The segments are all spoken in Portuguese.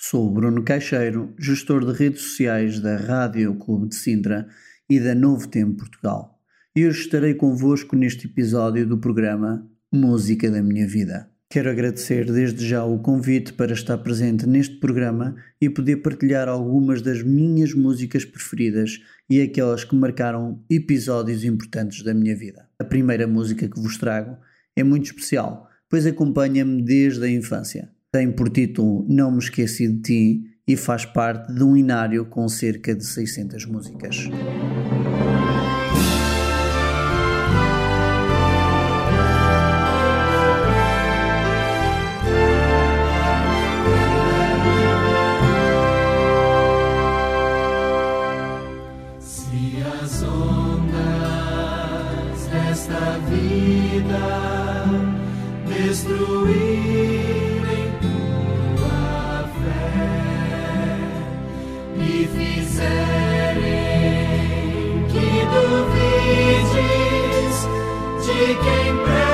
Sou o Bruno Caixeiro, gestor de redes sociais da Rádio Clube de Sintra e da Novo Tempo Portugal. E hoje estarei convosco neste episódio do programa Música da Minha Vida. Quero agradecer desde já o convite para estar presente neste programa e poder partilhar algumas das minhas músicas preferidas e aquelas que marcaram episódios importantes da minha vida. A primeira música que vos trago é muito especial, pois acompanha-me desde a infância tem por título Não Me Esqueci de Ti e faz parte de um inário com cerca de 600 músicas. became back.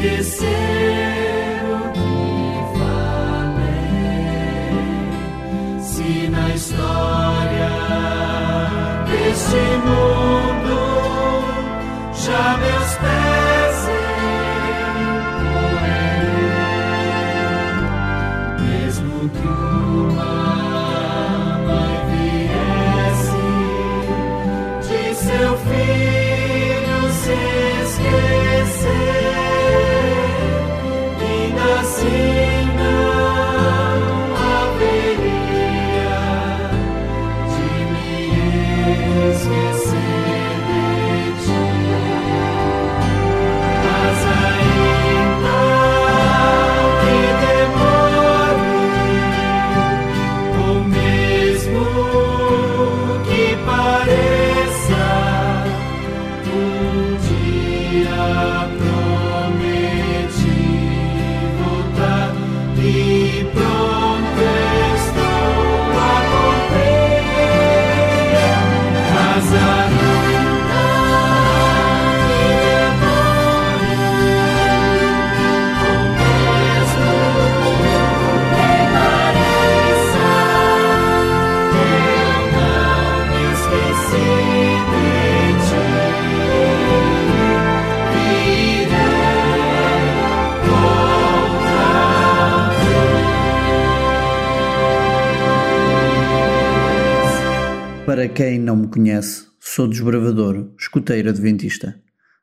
Para conhece, sou desbravador, escoteiro adventista.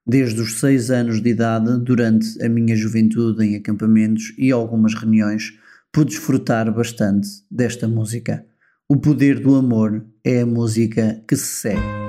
Desde os seis anos de idade, durante a minha juventude em acampamentos e algumas reuniões, pude desfrutar bastante desta música. O poder do amor é a música que se segue.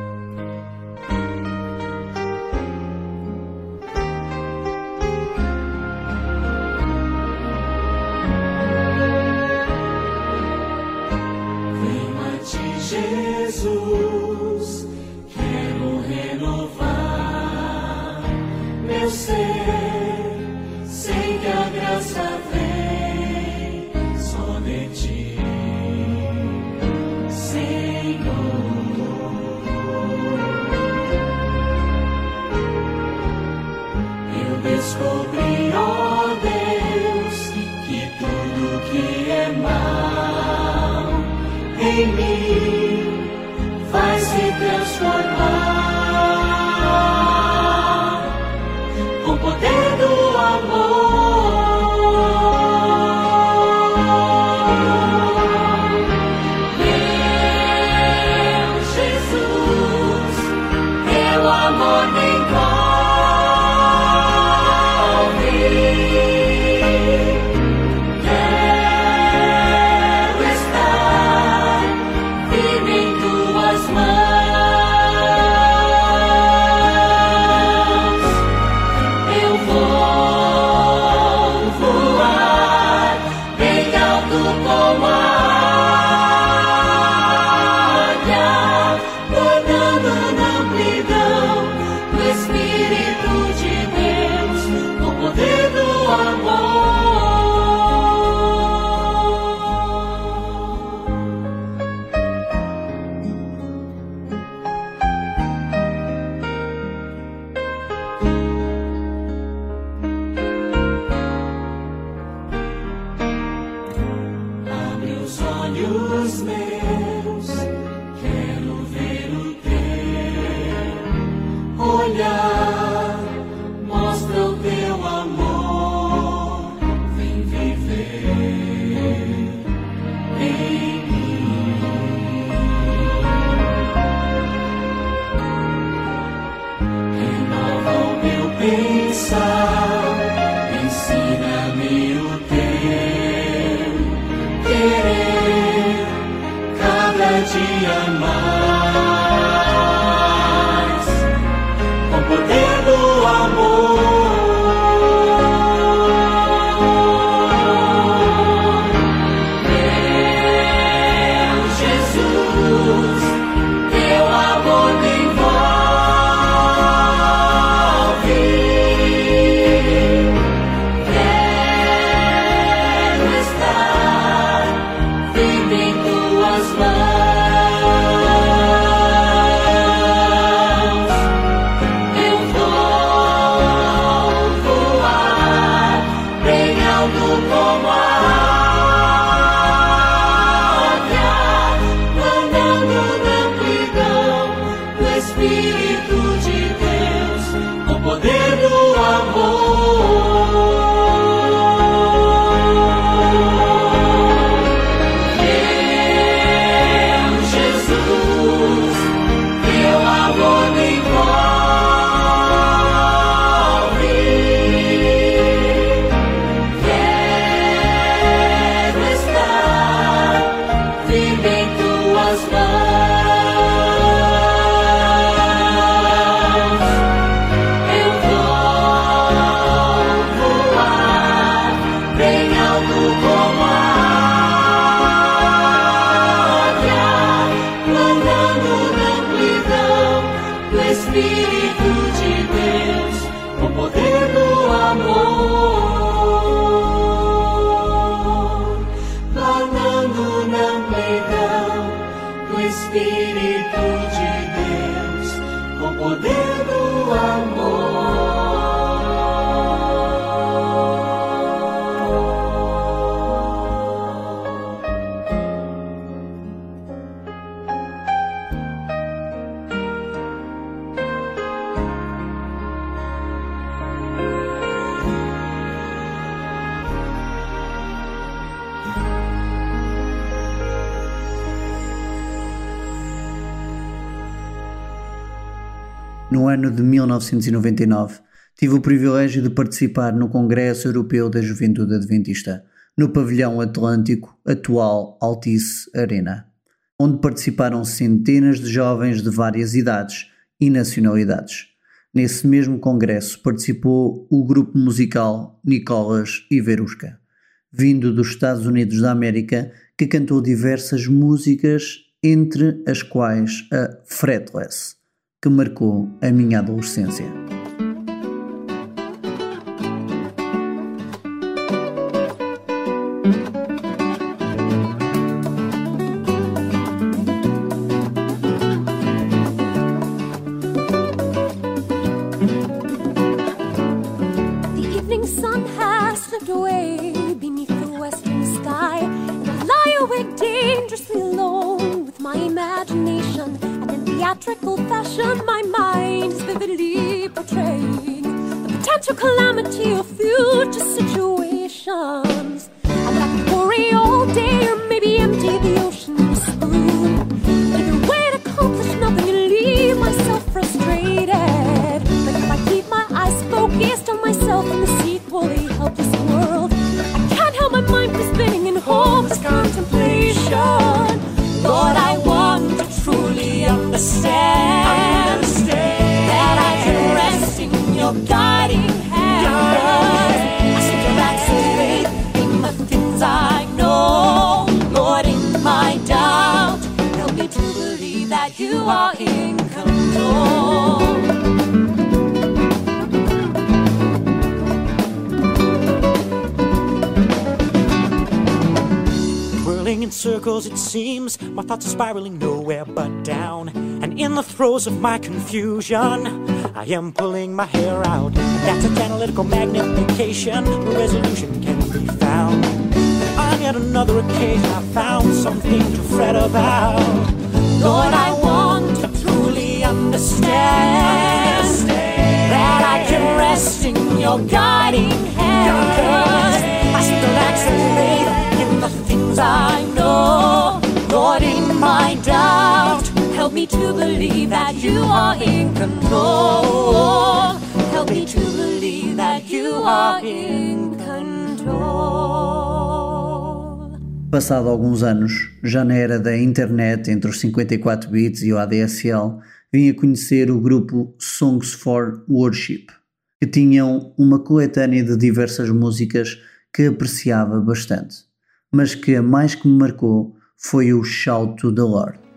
De 1999, tive o privilégio de participar no Congresso Europeu da Juventude Adventista, no pavilhão Atlântico, atual Altice Arena, onde participaram centenas de jovens de várias idades e nacionalidades. Nesse mesmo congresso participou o grupo musical Nicolas e Verusca, vindo dos Estados Unidos da América, que cantou diversas músicas, entre as quais a Fretless que marcou a minha adolescência. understand, understand that I can rest in your guiding hand. I still lack faith in the things I know. Lord, in my doubt, help me to believe that you are in control. in circles, it seems. My thoughts are spiraling nowhere but down in the throes of my confusion I am pulling my hair out That's a analytical magnification resolution can be found I'm yet another occasion I found something to fret about. Lord, I want to truly understand that I can rest in your guiding hand. Cause I some faith in the things I know. Lord, in my doubt, me to believe that you are in control. Help me to believe that you are in control. Passado alguns anos, já na era da internet entre os 54 bits e o ADSL, vim a conhecer o grupo Songs for Worship, que tinham uma coletânea de diversas músicas que apreciava bastante, mas que a mais que me marcou foi o Shout to the Lord.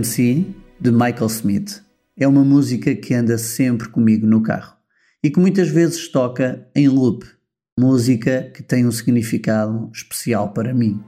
See, de Michael Smith, é uma música que anda sempre comigo no carro e que muitas vezes toca em loop, música que tem um significado especial para mim.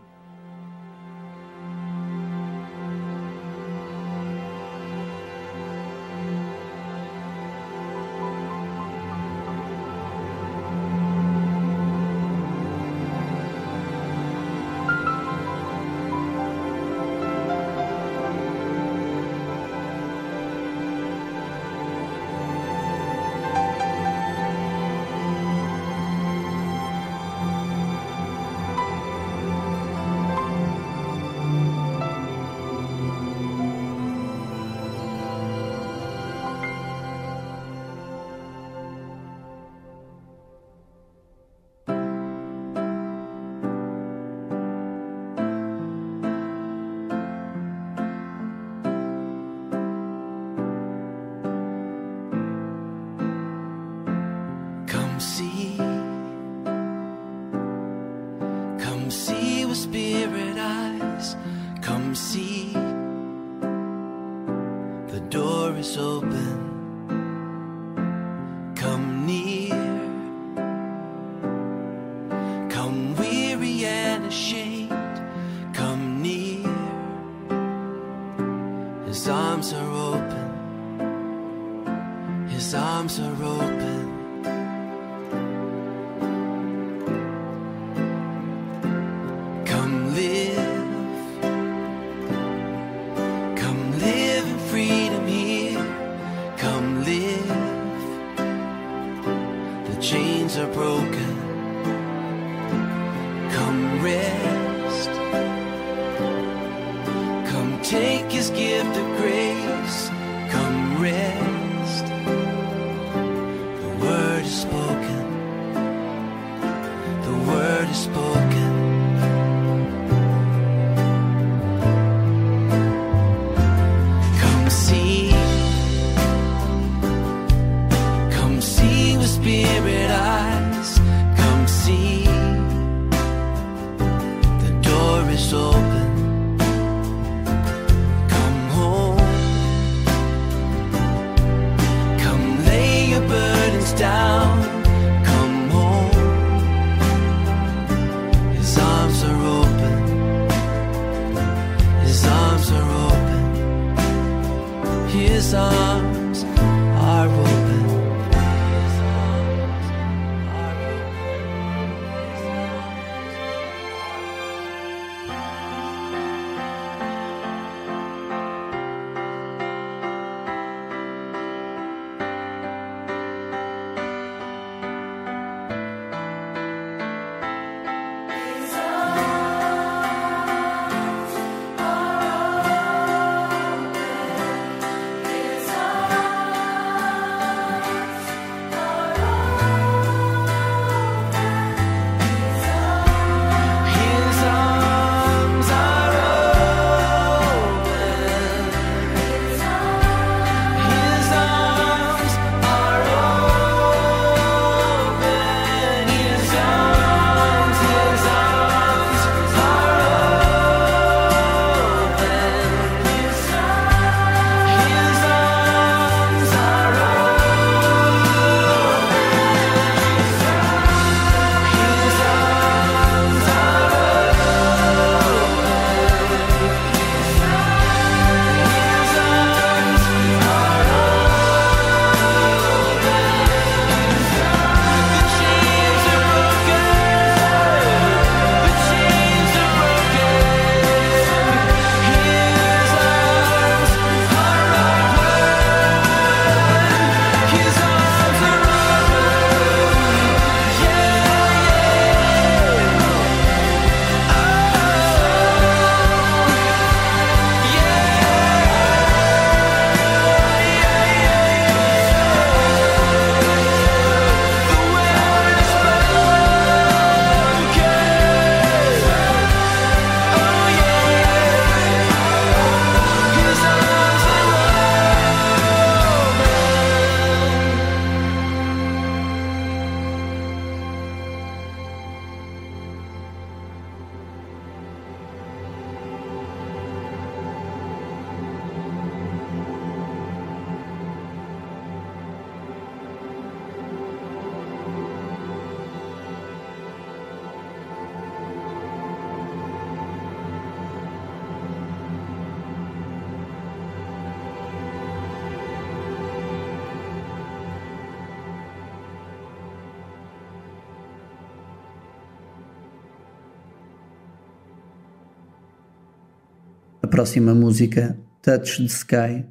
Próxima música, Touch the Sky,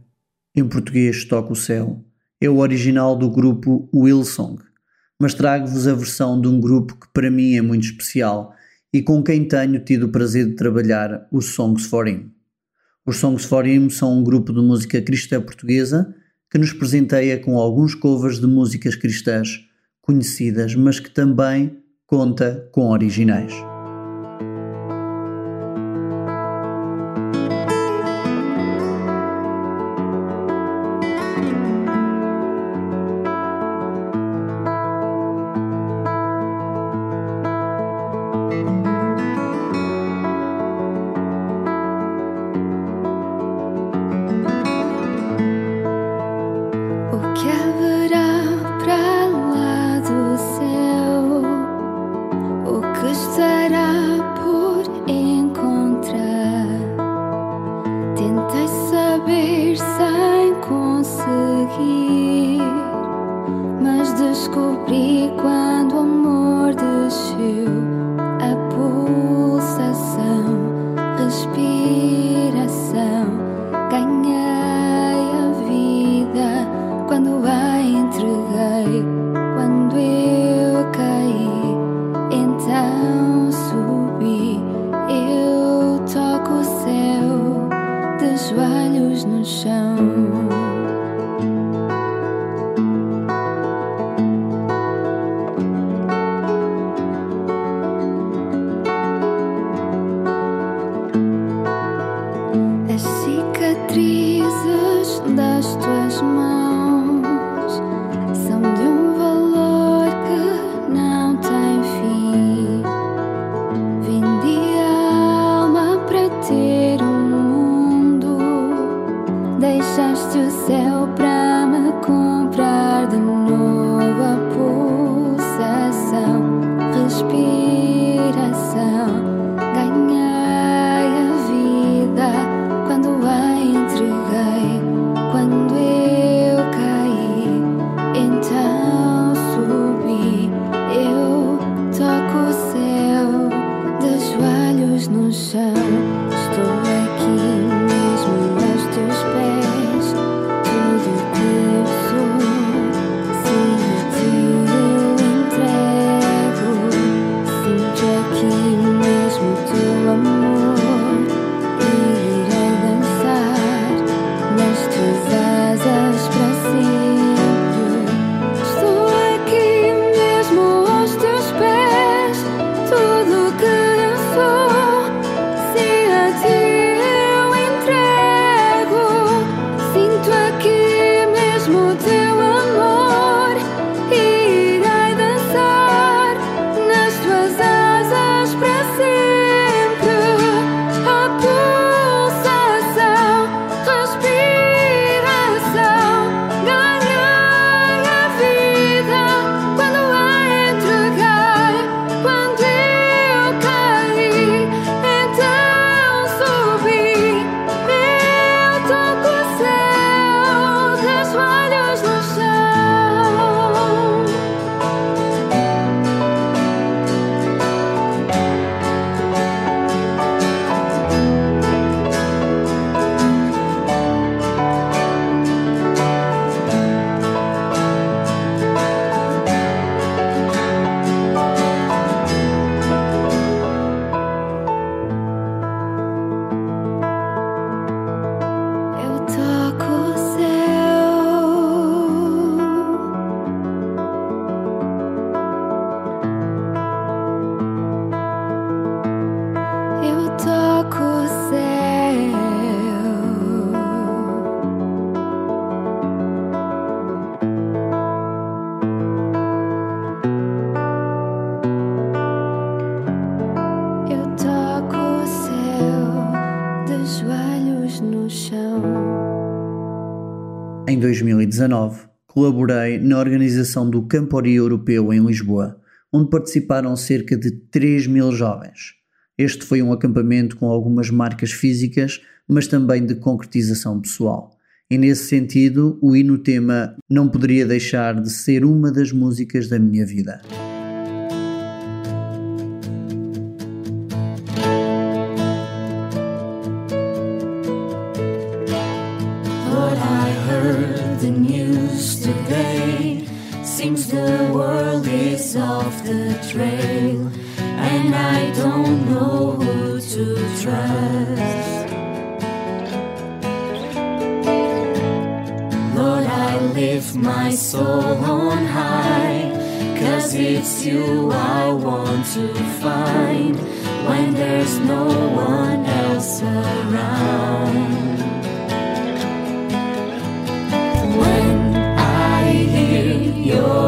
em português Toca o Céu, é o original do grupo Willsong, mas trago-vos a versão de um grupo que para mim é muito especial e com quem tenho tido o prazer de trabalhar, os Songs for Him. Os Songs for Him são um grupo de música cristã portuguesa que nos presenteia com alguns covers de músicas cristãs conhecidas, mas que também conta com originais. 2019, colaborei na organização do Campori Europeu em Lisboa, onde participaram cerca de 3 mil jovens. Este foi um acampamento com algumas marcas físicas, mas também de concretização pessoal. E nesse sentido, o hino tema não poderia deixar de ser uma das músicas da minha vida. lift my soul on high. Cause it's you I want to find when there's no one else around. When I hear your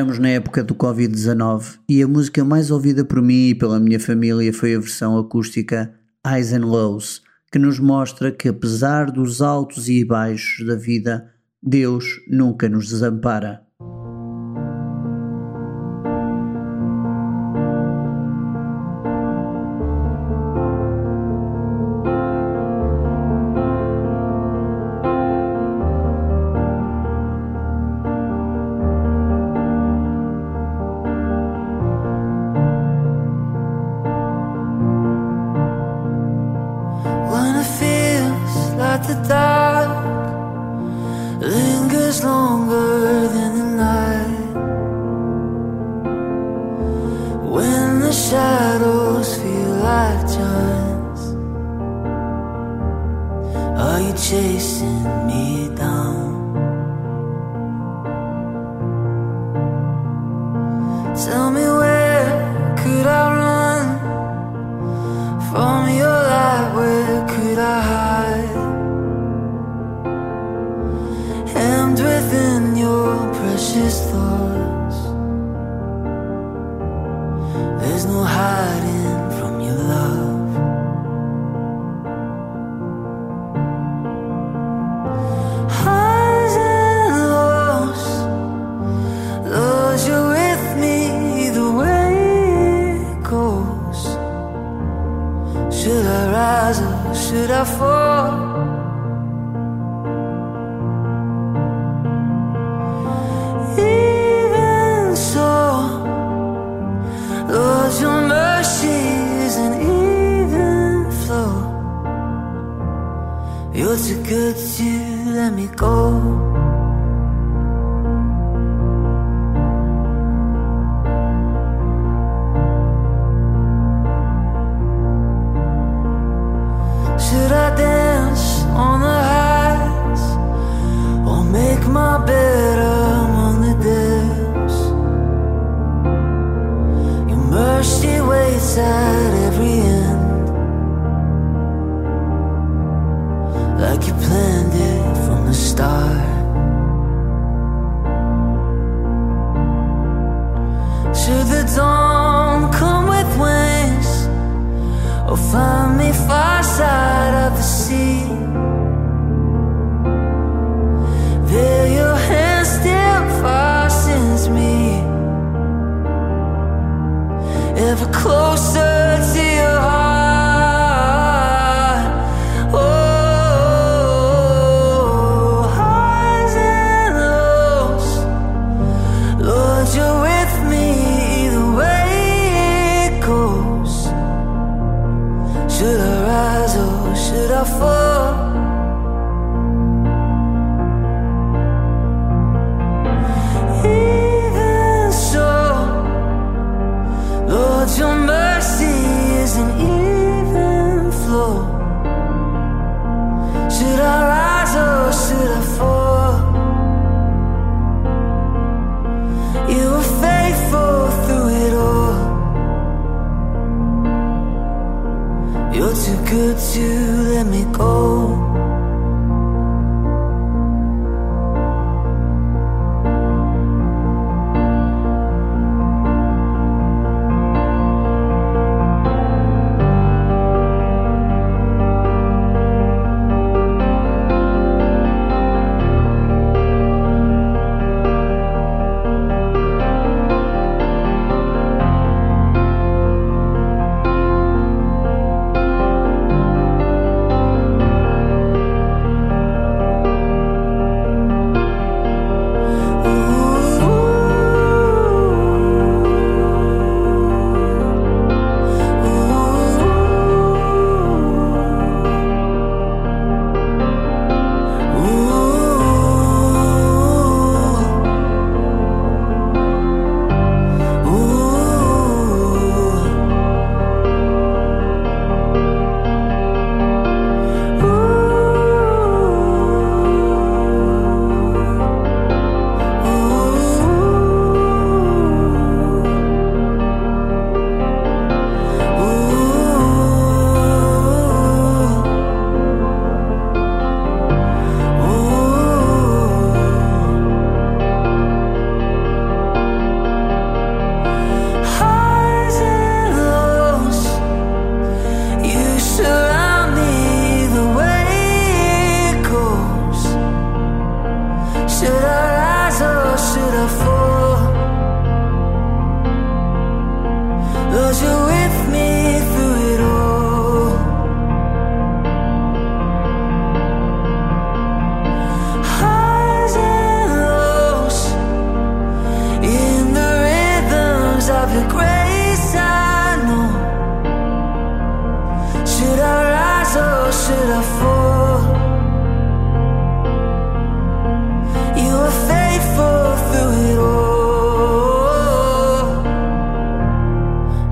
entramos na época do Covid-19 e a música mais ouvida por mim e pela minha família foi a versão acústica Eyes and Lows, que nos mostra que apesar dos altos e baixos da vida, Deus nunca nos desampara. that the dark lingers longer than the night. When the shadows let me go.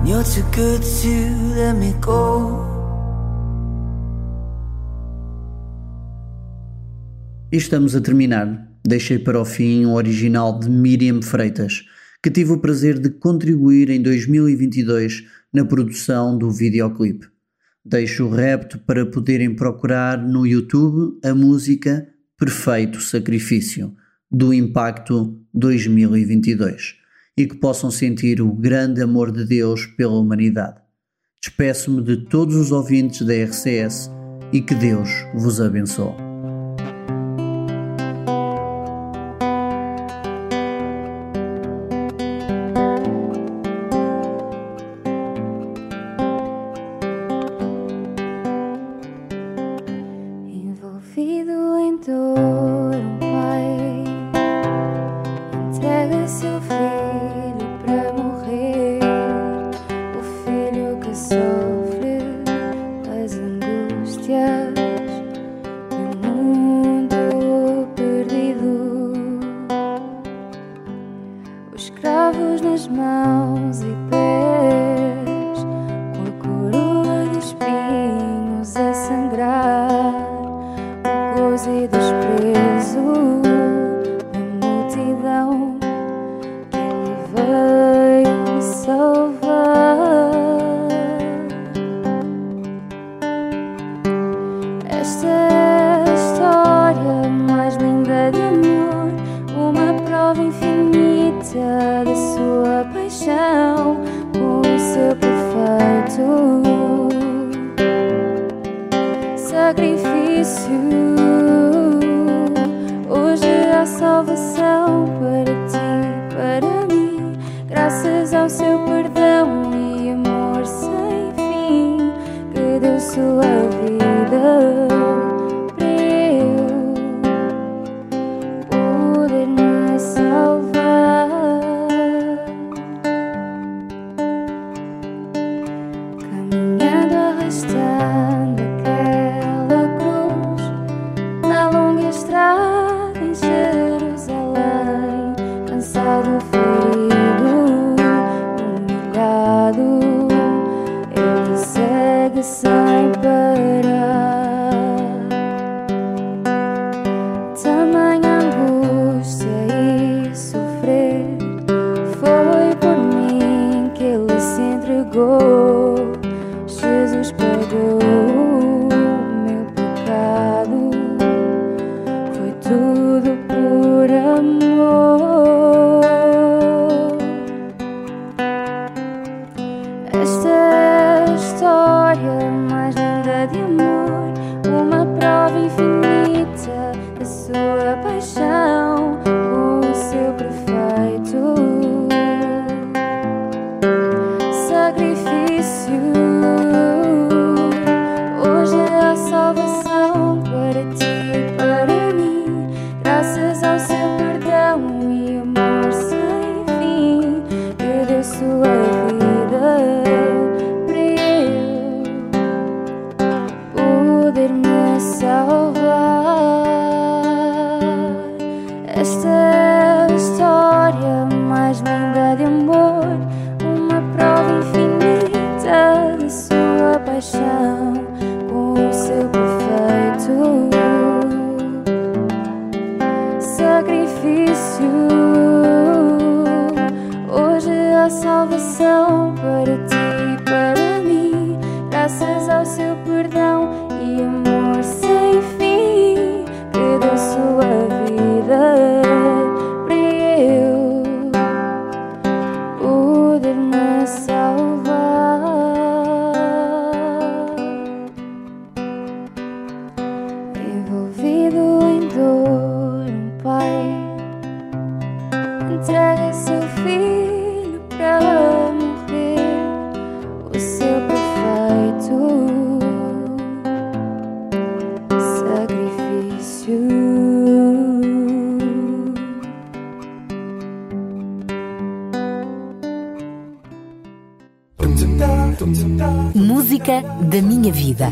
You're too good to let me go. E estamos a terminar. Deixei para o fim um original de Miriam Freitas, que tive o prazer de contribuir em 2022 na produção do videoclipe. Deixo o repto para poderem procurar no YouTube a música Perfeito Sacrifício, do Impacto 2022 e que possam sentir o grande amor de Deus pela humanidade. Despeço-me de todos os ouvintes da RCS e que Deus vos abençoe. Música